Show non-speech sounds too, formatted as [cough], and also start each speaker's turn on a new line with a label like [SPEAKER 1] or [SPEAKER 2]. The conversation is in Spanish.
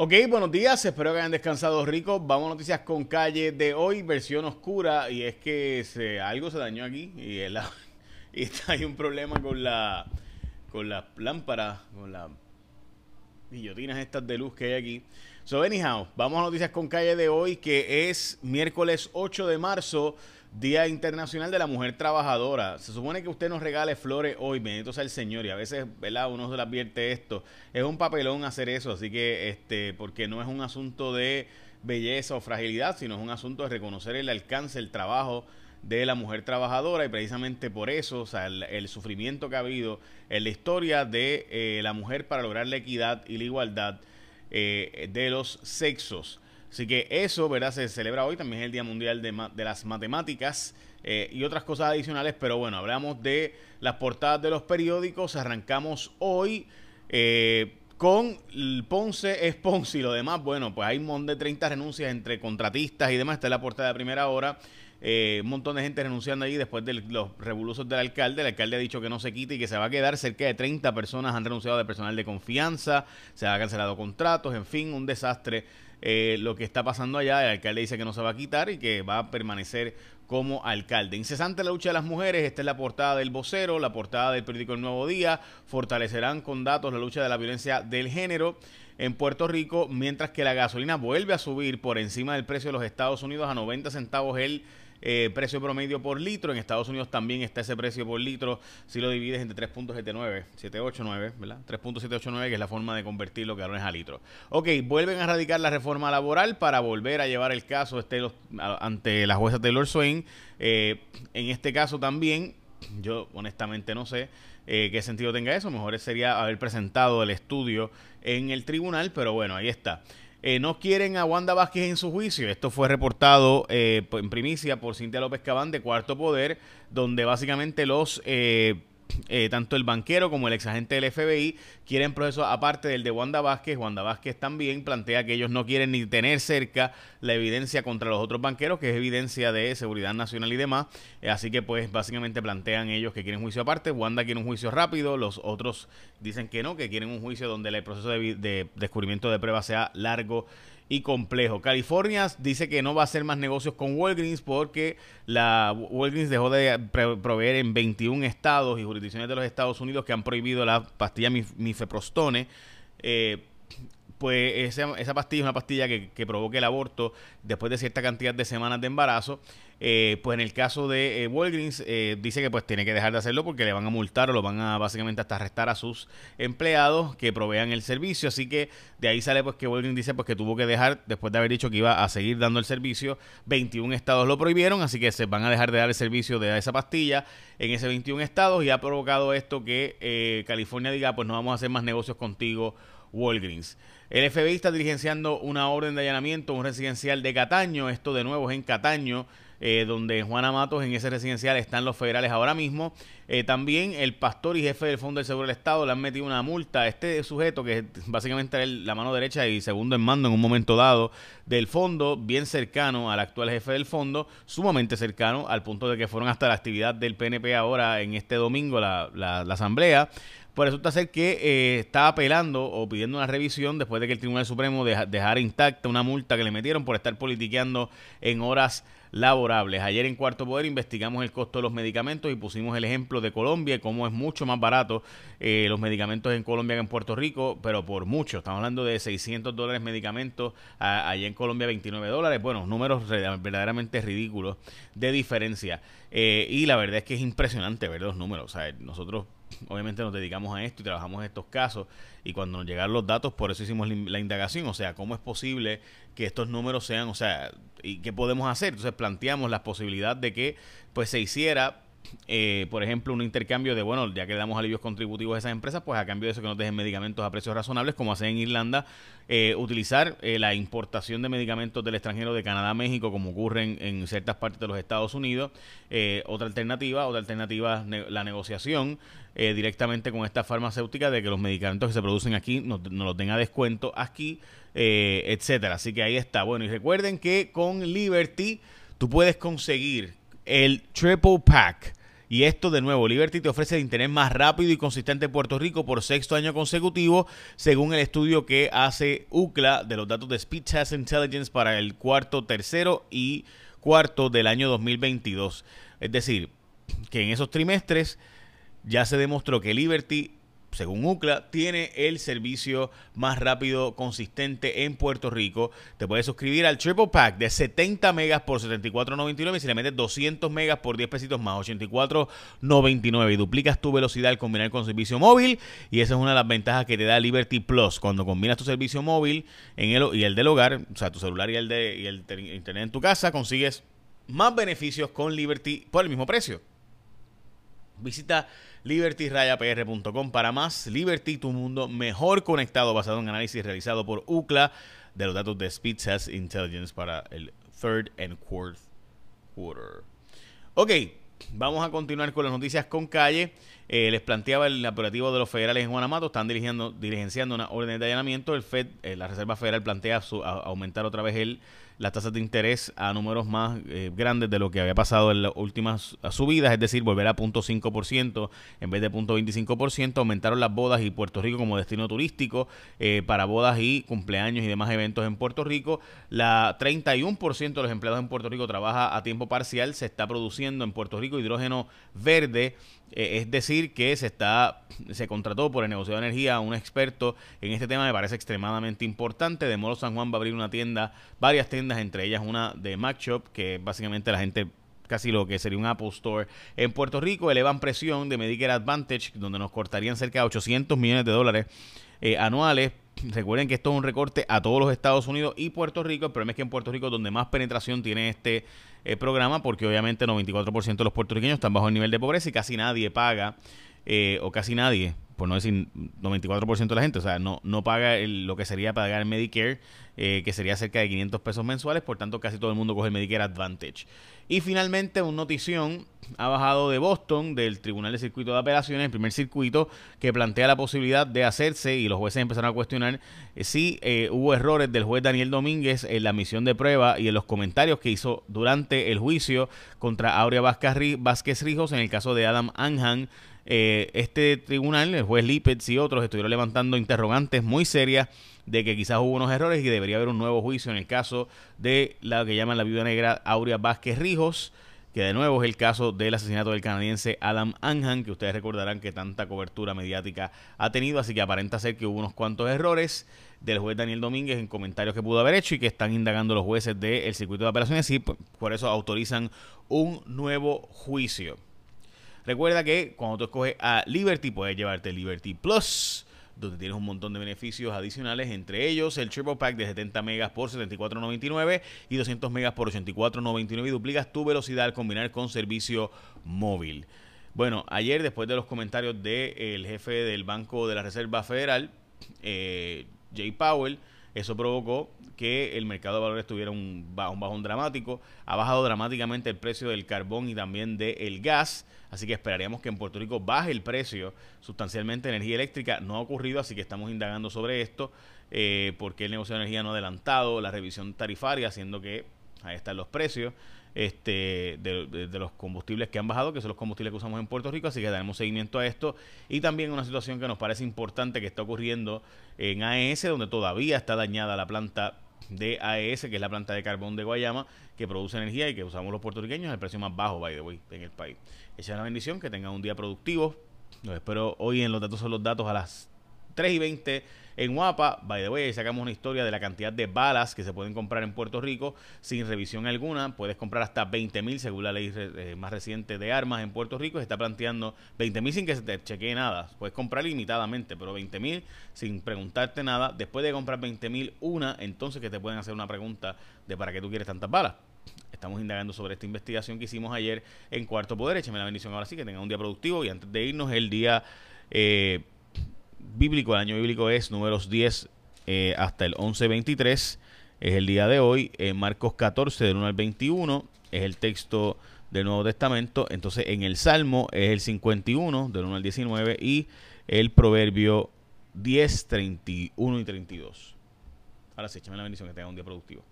[SPEAKER 1] Ok, buenos días, espero que hayan descansado ricos. Vamos a noticias con calle de hoy, versión oscura, y es que algo se dañó aquí y, [laughs] y está, hay un problema con la con las lámparas, con las guillotinas estas de luz que hay aquí. So, anyhow, vamos a noticias con calle de hoy, que es miércoles 8 de marzo. Día Internacional de la Mujer Trabajadora. Se supone que usted nos regale flores hoy, bendito sea el Señor, y a veces, ¿verdad? Uno se le advierte esto. Es un papelón hacer eso, así que, este, porque no es un asunto de belleza o fragilidad, sino es un asunto de reconocer el alcance, el trabajo de la mujer trabajadora y precisamente por eso, o sea, el, sufrimiento que ha habido en la historia de eh, la mujer para lograr la equidad y la igualdad eh, de los sexos. Así que eso, ¿verdad? Se celebra hoy, también es el Día Mundial de, las Matemáticas eh, y otras cosas adicionales, pero bueno, hablamos de las portadas de los periódicos, arrancamos hoy eh, con el Ponce es Ponce y lo demás, bueno, pues hay un montón de 30 renuncias entre contratistas y demás, esta es la portada de primera hora. Eh, un montón de gente renunciando ahí después de los revoluciones del alcalde. El alcalde ha dicho que no se quite y que se va a quedar. Cerca de 30 personas han renunciado de personal de confianza, se han cancelado contratos, en fin, un desastre eh, lo que está pasando allá. El alcalde dice que no se va a quitar y que va a permanecer como alcalde. Incesante la lucha de las mujeres, esta es la portada del vocero, la portada del periódico El Nuevo Día, fortalecerán con datos la lucha de la violencia del género en Puerto Rico, mientras que la gasolina vuelve a subir por encima del precio de los Estados Unidos a 90 centavos el eh, precio promedio por litro. En Estados Unidos también está ese precio por litro si lo divides entre 3.79, 789, ¿verdad? 3.789, que es la forma de convertir los galones a litro. Ok, vuelven a radicar la reforma laboral para volver a llevar el caso este, ante la jueza Taylor Swain. Eh, en este caso también, yo honestamente no sé eh, qué sentido tenga eso. Mejor sería haber presentado el estudio en el tribunal, pero bueno, ahí está. Eh, no quieren a Wanda Vázquez en su juicio. Esto fue reportado eh, en primicia por Cintia López Cabán de Cuarto Poder, donde básicamente los eh, eh, tanto el banquero como el exagente del FBI quieren proceso aparte del de Wanda Vázquez. Wanda Vázquez también plantea que ellos no quieren ni tener cerca la evidencia contra los otros banqueros, que es evidencia de seguridad nacional y demás. Eh, así que pues básicamente plantean ellos que quieren juicio aparte. Wanda quiere un juicio rápido, los otros dicen que no, que quieren un juicio donde el proceso de, de descubrimiento de pruebas sea largo y complejo. California dice que no va a hacer más negocios con Walgreens porque la Walgreens dejó de proveer en 21 estados y jurisdicciones de los Estados Unidos que han prohibido la pastilla mifeprostone. Eh, pues esa, esa, pastilla es una pastilla que, provoca el aborto después de cierta cantidad de semanas de embarazo eh, pues en el caso de eh, Walgreens, eh, dice que pues tiene que dejar de hacerlo porque le van a multar o lo van a básicamente hasta arrestar a sus empleados que provean el servicio. Así que de ahí sale pues que Walgreens dice pues que tuvo que dejar, después de haber dicho que iba a seguir dando el servicio, 21 estados lo prohibieron, así que se van a dejar de dar el servicio de esa pastilla en ese 21 estados y ha provocado esto que California diga pues no vamos a hacer más negocios contigo Walgreens. El FBI está diligenciando una orden de allanamiento un residencial de Cataño, esto de nuevo es en Cataño. Eh, donde en Juana Matos, en ese residencial, están los federales ahora mismo. Eh, también el pastor y jefe del Fondo del Seguro del Estado le han metido una multa a este sujeto, que básicamente era la mano derecha y segundo en mando en un momento dado del fondo, bien cercano al actual jefe del fondo, sumamente cercano, al punto de que fueron hasta la actividad del PNP ahora en este domingo, la, asamblea. Pues resulta ser que eh, está apelando o pidiendo una revisión después de que el Tribunal Supremo dejara intacta una multa que le metieron por estar politiqueando en horas laborables. Ayer en Cuarto Poder investigamos el costo de los medicamentos y pusimos el ejemplo de Colombia y cómo es mucho más barato eh, los medicamentos en Colombia que en Puerto Rico, pero por mucho. Estamos hablando de 600 dólares medicamentos, allá en Colombia 29 dólares. Bueno, números verdaderamente ridículos de diferencia. Eh, y la verdad es que es impresionante ver los números. O sea, nosotros obviamente nos dedicamos a esto y trabajamos en estos casos y cuando nos llegaron los datos, por eso hicimos la indagación, o sea, ¿cómo es posible que estos números sean, o sea, y qué podemos hacer? Entonces planteamos la posibilidad de que pues se hiciera eh, por ejemplo, un intercambio de, bueno, ya que damos alivios contributivos a esas empresas, pues a cambio de eso que nos dejen medicamentos a precios razonables, como hacen en Irlanda, eh, utilizar eh, la importación de medicamentos del extranjero de Canadá a México, como ocurre en, ciertas partes de los Estados Unidos. otra alternativa, otra alternativa, la negociación directamente con esta farmacéutica de que los medicamentos que se producen aquí nos, nos los den a descuento aquí, etcétera. Así que ahí está. Bueno, y recuerden que con Liberty tú puedes conseguir el Triple Pack Y esto de nuevo, Liberty te ofrece el internet más rápido y consistente en Puerto Rico por sexto año consecutivo, según el estudio que hace UCLA de los datos de Speed Test Intelligence para el cuarto, tercero y cuarto del año 2022. Es decir, que en esos trimestres ya se demostró que Liberty según UCLA, tiene el servicio más rápido, consistente en Puerto Rico. Te puedes suscribir al Triple Pack de 70 megas por 74.99 y si le metes 200 megas por 10 pesitos más 84.99 y duplicas tu velocidad al combinar con servicio móvil y esa es una de las ventajas que te da Liberty Plus. Cuando combinas tu servicio móvil en el, y el del hogar, o sea, tu celular y el de internet en tu casa, consigues más beneficios con Liberty por el mismo precio. Visita libertyrayapr.com para más. Liberty, tu mundo mejor conectado basado en análisis realizado por UCLA de los datos de Speed Intelligence para el third and fourth quarter. Ok, vamos a continuar con las noticias con calle. Eh, les planteaba el operativo de los federales en Guanamato, están dirigiendo, dirigenciando una orden de allanamiento. El Fed, eh, la Reserva Federal plantea aumentar otra vez el las tasas de interés a números más eh, grandes de lo que había pasado en las últimas subidas, es decir, volver a 0.5% en vez de 0.25%, aumentaron las bodas y Puerto Rico como destino turístico eh, para bodas y cumpleaños y demás eventos en Puerto Rico. La 31% de los empleados en Puerto Rico trabaja a tiempo parcial, se está produciendo en Puerto Rico hidrógeno verde eh, es decir, que se está se contrató por el negocio de energía un experto en este tema, me parece extremadamente importante. De modo San Juan va a abrir una tienda, varias tiendas, entre ellas una de Mac Shop, que básicamente la gente casi lo que sería un Apple Store en Puerto Rico, elevan presión de Medicare Advantage, donde nos cortarían cerca de 800 millones de dólares eh, anuales. Recuerden que esto es un recorte a todos los Estados Unidos y Puerto Rico. El problema es que en Puerto Rico es donde más penetración tiene este eh, programa, porque obviamente 94% de los puertorriqueños están bajo el nivel de pobreza y casi nadie paga, eh, o casi nadie, por no decir 94% de la gente, o sea, no, no paga lo que sería pagar Medicare, eh, que sería cerca de 500 pesos mensuales, por tanto casi todo el mundo coge el Medicare Advantage. Y finalmente, una notición ha bajado de Boston, del Tribunal de Circuito de Apelaciones, el primer circuito, que plantea la posibilidad de hacerse, y los jueces empezaron a cuestionar eh, si eh, hubo errores del juez Daniel Domínguez en la misión de prueba y en los comentarios que hizo durante el juicio contra Aurea Vázquez Rijos en el caso de Adam Anhan. Eh, este tribunal, el juez Lippetz y otros, estuvieron levantando interrogantes muy serias de que quizás hubo unos errores y debería haber un nuevo juicio en el caso de la que llaman la viuda negra Aurea Vázquez Rijos, que de nuevo es el caso del asesinato del canadiense Adam Anhan, que ustedes recordarán que tanta cobertura mediática ha tenido, así que aparenta ser que hubo unos cuantos errores del juez Daniel Domínguez en comentarios que pudo haber hecho y que están indagando los jueces del circuito de operaciones y por eso autorizan un nuevo juicio. Recuerda que cuando tú escoges a Liberty puedes llevarte Liberty Plus donde tienes un montón de beneficios adicionales, entre ellos el Triple Pack de 70 megas por 74.99 y 200 megas por 84.99 y duplicas tu velocidad al combinar con servicio móvil. Bueno, ayer después de los comentarios del jefe del Banco de la Reserva Federal, eh, Jay Powell, eso provocó que el mercado de valores tuviera un, bajón dramático. Ha bajado dramáticamente el precio del carbón y también del gas. Así que esperaríamos que en Puerto Rico baje el precio sustancialmente de energía eléctrica. No ha ocurrido, así que estamos indagando sobre esto. Eh, porque el negocio de energía no ha adelantado la revisión tarifaria, haciendo que ahí están los precios este, de, los combustibles que han bajado, que son los combustibles que usamos en Puerto Rico, así que daremos seguimiento a esto. Y también una situación que nos parece importante que está ocurriendo en AES, donde todavía está dañada la planta de AES, que es la planta de carbón de Guayama, que produce energía y que usamos los puertorriqueños el precio más bajo, by the way, en el país. Echa la bendición, que tengan un día productivo. Los espero hoy en Los Datos son los Datos a las 3 y 20 en Guapa. By the way, sacamos una historia de la cantidad de balas que se pueden comprar en Puerto Rico sin revisión alguna. Puedes comprar hasta 20 mil según la ley eh, más reciente de armas en Puerto Rico. Se está planteando 20 mil sin que se te chequee nada. Puedes comprar limitadamente, pero 20 mil sin preguntarte nada. Después de comprar 20 mil una, entonces que te pueden hacer una pregunta de para qué tú quieres tantas balas. Estamos indagando sobre esta investigación que hicimos ayer en Cuarto Poder. Écheme la bendición ahora sí, que tengan un día productivo. Y antes de irnos, el día eh, bíblico, el año bíblico es números 10 eh, hasta el 11-23, es el día de hoy. En Marcos 14, del 1 al 21, es el texto del Nuevo Testamento. Entonces, en el Salmo es el 51, del 1 al 19, y el Proverbio 10, 31 y 32. Ahora sí, échame la bendición que tenga un día productivo.